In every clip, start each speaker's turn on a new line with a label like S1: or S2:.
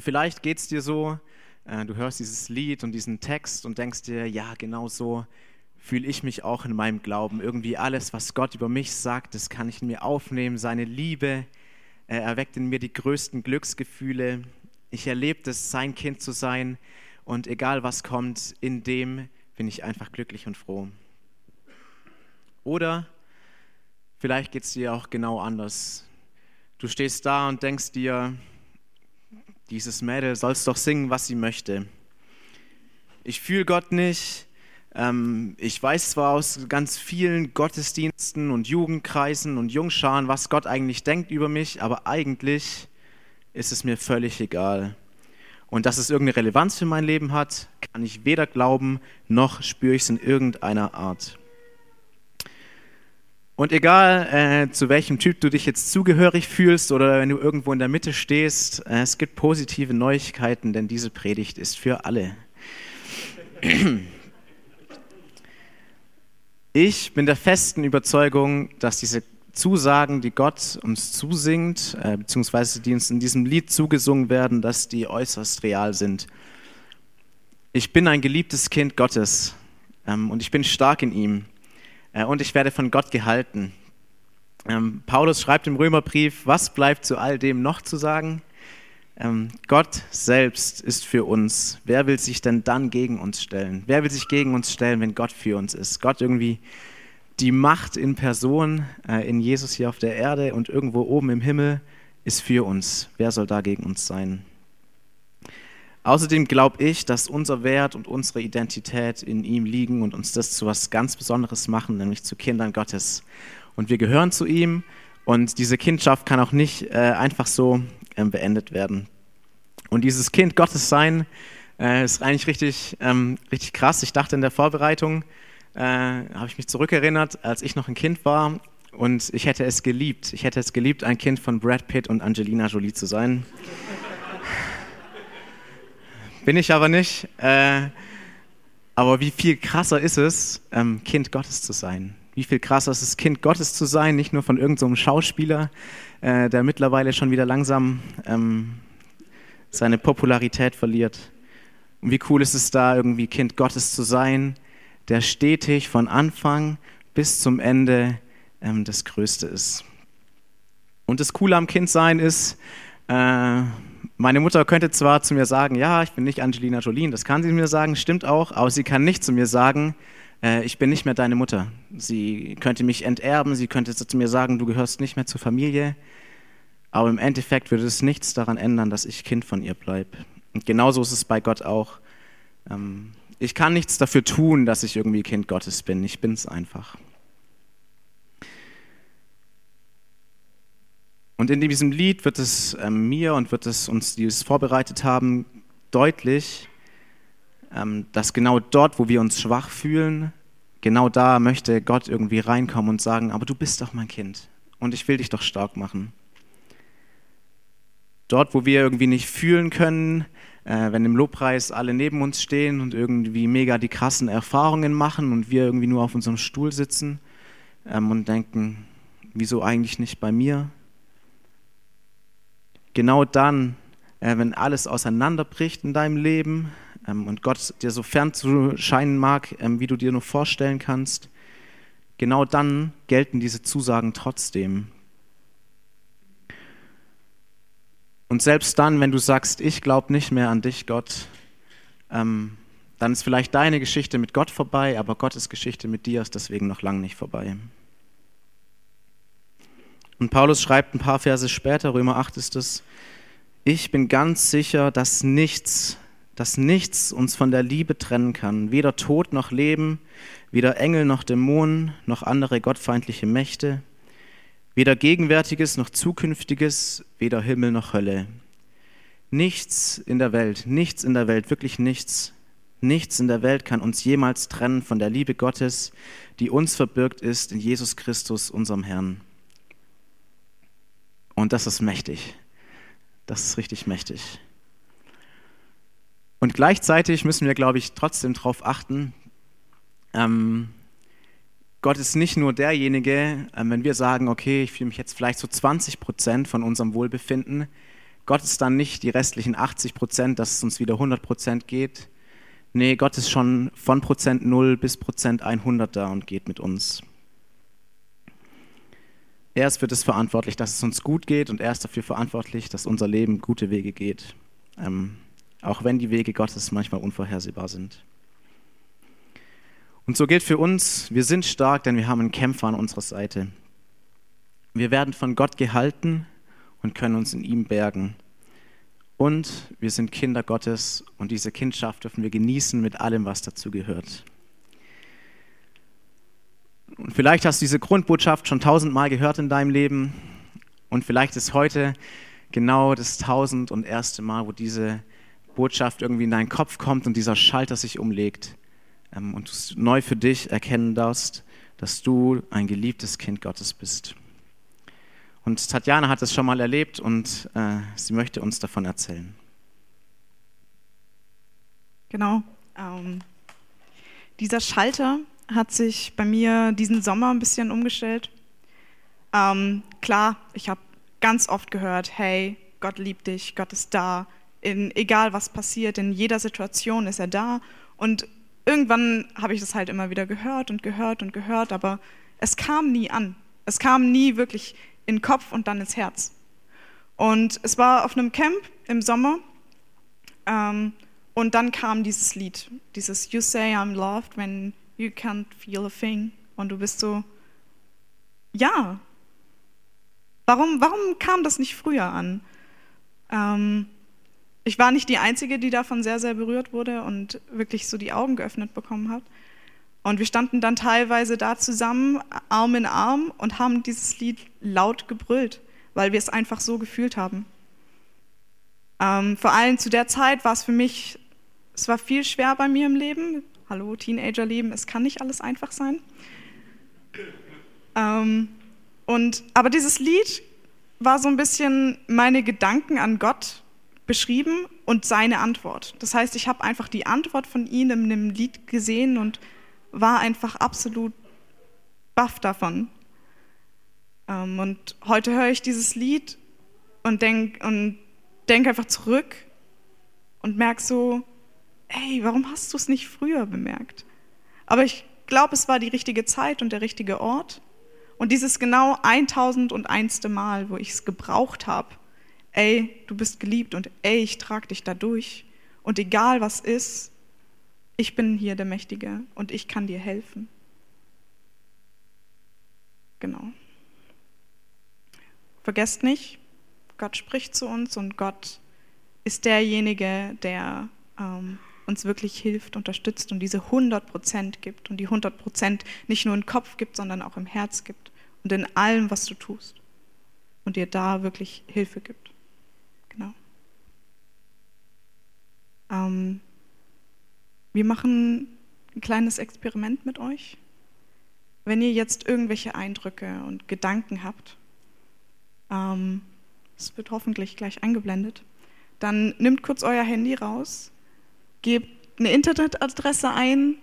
S1: Vielleicht geht es dir so, äh, du hörst dieses Lied und diesen Text und denkst dir, ja, genau so fühle ich mich auch in meinem Glauben. Irgendwie alles, was Gott über mich sagt, das kann ich in mir aufnehmen. Seine Liebe äh, erweckt in mir die größten Glücksgefühle. Ich erlebe es, sein Kind zu sein. Und egal was kommt, in dem bin ich einfach glücklich und froh. Oder vielleicht geht es dir auch genau anders. Du stehst da und denkst dir, dieses Mädel soll es doch singen, was sie möchte. Ich fühle Gott nicht. Ähm, ich weiß zwar aus ganz vielen Gottesdiensten und Jugendkreisen und Jungscharen, was Gott eigentlich denkt über mich, aber eigentlich ist es mir völlig egal. Und dass es irgendeine Relevanz für mein Leben hat, kann ich weder glauben, noch spüre ich es in irgendeiner Art. Und egal, äh, zu welchem Typ du dich jetzt zugehörig fühlst oder wenn du irgendwo in der Mitte stehst, äh, es gibt positive Neuigkeiten, denn diese Predigt ist für alle. Ich bin der festen Überzeugung, dass diese Zusagen, die Gott uns zusingt, äh, beziehungsweise die uns in diesem Lied zugesungen werden, dass die äußerst real sind. Ich bin ein geliebtes Kind Gottes ähm, und ich bin stark in ihm und ich werde von Gott gehalten. Ähm, Paulus schreibt im Römerbrief, was bleibt zu all dem noch zu sagen? Ähm, Gott selbst ist für uns. Wer will sich denn dann gegen uns stellen? Wer will sich gegen uns stellen, wenn Gott für uns ist? Gott irgendwie die Macht in Person, äh, in Jesus hier auf der Erde und irgendwo oben im Himmel ist für uns. Wer soll da gegen uns sein? Außerdem glaube ich, dass unser Wert und unsere Identität in ihm liegen und uns das zu was ganz Besonderes machen, nämlich zu Kindern Gottes. Und wir gehören zu ihm und diese Kindschaft kann auch nicht äh, einfach so äh, beendet werden. Und dieses Kind Gottes sein äh, ist eigentlich richtig, ähm, richtig krass. Ich dachte in der Vorbereitung, äh, habe ich mich zurückerinnert, als ich noch ein Kind war und ich hätte es geliebt. Ich hätte es geliebt, ein Kind von Brad Pitt und Angelina Jolie zu sein. Bin ich aber nicht. Äh, aber wie viel krasser ist es, ähm, Kind Gottes zu sein? Wie viel krasser ist es, Kind Gottes zu sein, nicht nur von irgendeinem so Schauspieler, äh, der mittlerweile schon wieder langsam ähm, seine Popularität verliert. Und wie cool ist es da, irgendwie Kind Gottes zu sein, der stetig von Anfang bis zum Ende ähm, das Größte ist. Und das Coole am Kindsein ist, äh, meine Mutter könnte zwar zu mir sagen, ja, ich bin nicht Angelina Jolie, das kann sie mir sagen, stimmt auch, aber sie kann nicht zu mir sagen, äh, ich bin nicht mehr deine Mutter. Sie könnte mich enterben, sie könnte zu mir sagen, du gehörst nicht mehr zur Familie, aber im Endeffekt würde es nichts daran ändern, dass ich Kind von ihr bleibe. Und genauso ist es bei Gott auch. Ähm, ich kann nichts dafür tun, dass ich irgendwie Kind Gottes bin. Ich bin es einfach. Und in diesem Lied wird es ähm, mir und wird es uns, die es vorbereitet haben, deutlich, ähm, dass genau dort, wo wir uns schwach fühlen, genau da möchte Gott irgendwie reinkommen und sagen, aber du bist doch mein Kind und ich will dich doch stark machen. Dort, wo wir irgendwie nicht fühlen können, äh, wenn im Lobpreis alle neben uns stehen und irgendwie mega die krassen Erfahrungen machen und wir irgendwie nur auf unserem Stuhl sitzen ähm, und denken, wieso eigentlich nicht bei mir? Genau dann, äh, wenn alles auseinanderbricht in deinem Leben ähm, und Gott dir so fern zu scheinen mag, ähm, wie du dir nur vorstellen kannst, genau dann gelten diese Zusagen trotzdem. Und selbst dann, wenn du sagst, ich glaube nicht mehr an dich, Gott, ähm, dann ist vielleicht deine Geschichte mit Gott vorbei, aber Gottes Geschichte mit dir ist deswegen noch lange nicht vorbei. Und Paulus schreibt ein paar Verse später, Römer 8 ist es, ich bin ganz sicher, dass nichts, dass nichts uns von der Liebe trennen kann, weder Tod noch Leben, weder Engel noch Dämonen, noch andere gottfeindliche Mächte, Weder Gegenwärtiges noch Zukünftiges, weder Himmel noch Hölle. Nichts in der Welt, nichts in der Welt, wirklich nichts, nichts in der Welt kann uns jemals trennen von der Liebe Gottes, die uns verbirgt ist in Jesus Christus, unserem Herrn. Und das ist mächtig. Das ist richtig mächtig. Und gleichzeitig müssen wir, glaube ich, trotzdem darauf achten, ähm, Gott ist nicht nur derjenige, ähm, wenn wir sagen, okay, ich fühle mich jetzt vielleicht so 20 Prozent von unserem Wohlbefinden, Gott ist dann nicht die restlichen 80 Prozent, dass es uns wieder 100 Prozent geht. Nee, Gott ist schon von Prozent 0 bis Prozent 100 da und geht mit uns. Er ist für das verantwortlich, dass es uns gut geht und er ist dafür verantwortlich, dass unser Leben gute Wege geht. Ähm, auch wenn die Wege Gottes manchmal unvorhersehbar sind. Und so gilt für uns, wir sind stark, denn wir haben einen Kämpfer an unserer Seite. Wir werden von Gott gehalten und können uns in ihm bergen. Und wir sind Kinder Gottes und diese Kindschaft dürfen wir genießen mit allem, was dazu gehört. Und vielleicht hast du diese Grundbotschaft schon tausendmal gehört in deinem Leben und vielleicht ist heute genau das tausend und erste Mal, wo diese Botschaft irgendwie in deinen Kopf kommt und dieser Schalter sich umlegt ähm, und du neu für dich erkennen darfst, dass du ein geliebtes Kind Gottes bist. Und Tatjana hat es schon mal erlebt und äh, sie möchte uns davon erzählen.
S2: Genau. Ähm, dieser Schalter hat sich bei mir diesen Sommer ein bisschen umgestellt. Ähm, klar, ich habe ganz oft gehört, hey, Gott liebt dich, Gott ist da, in, egal was passiert, in jeder Situation ist er da. Und irgendwann habe ich das halt immer wieder gehört und gehört und gehört, aber es kam nie an. Es kam nie wirklich in den Kopf und dann ins Herz. Und es war auf einem Camp im Sommer ähm, und dann kam dieses Lied, dieses You say I'm loved when you can't feel a thing. Und du bist so, ja, warum, warum kam das nicht früher an? Ähm, ich war nicht die Einzige, die davon sehr, sehr berührt wurde und wirklich so die Augen geöffnet bekommen hat. Und wir standen dann teilweise da zusammen, Arm in Arm, und haben dieses Lied laut gebrüllt, weil wir es einfach so gefühlt haben. Ähm, vor allem zu der Zeit war es für mich, es war viel schwer bei mir im Leben. Hallo, Teenagerleben, es kann nicht alles einfach sein. Ähm, und, aber dieses Lied war so ein bisschen meine Gedanken an Gott beschrieben und seine Antwort. Das heißt, ich habe einfach die Antwort von ihm in einem Lied gesehen und war einfach absolut baff davon. Ähm, und heute höre ich dieses Lied und denke und denk einfach zurück und merke so, hey, warum hast du es nicht früher bemerkt? Aber ich glaube, es war die richtige Zeit und der richtige Ort. Und dieses genau 1001. Mal, wo ich es gebraucht habe, ey, du bist geliebt und ey, ich trage dich da durch. Und egal was ist, ich bin hier der Mächtige und ich kann dir helfen. Genau. Vergesst nicht, Gott spricht zu uns und Gott ist derjenige, der ähm, uns wirklich hilft, unterstützt und diese 100 Prozent gibt und die 100 Prozent nicht nur im Kopf gibt, sondern auch im Herz gibt und in allem, was du tust und dir da wirklich Hilfe gibt. Genau. Ähm, wir machen ein kleines Experiment mit euch. Wenn ihr jetzt irgendwelche Eindrücke und Gedanken habt, ähm, es wird hoffentlich gleich eingeblendet, dann nimmt kurz euer Handy raus, gebt eine Internetadresse ein,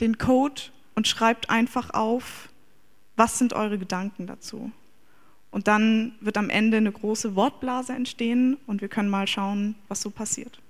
S2: den Code und schreibt einfach auf, was sind eure Gedanken dazu. Und dann wird am Ende eine große Wortblase entstehen und wir können mal schauen, was so passiert.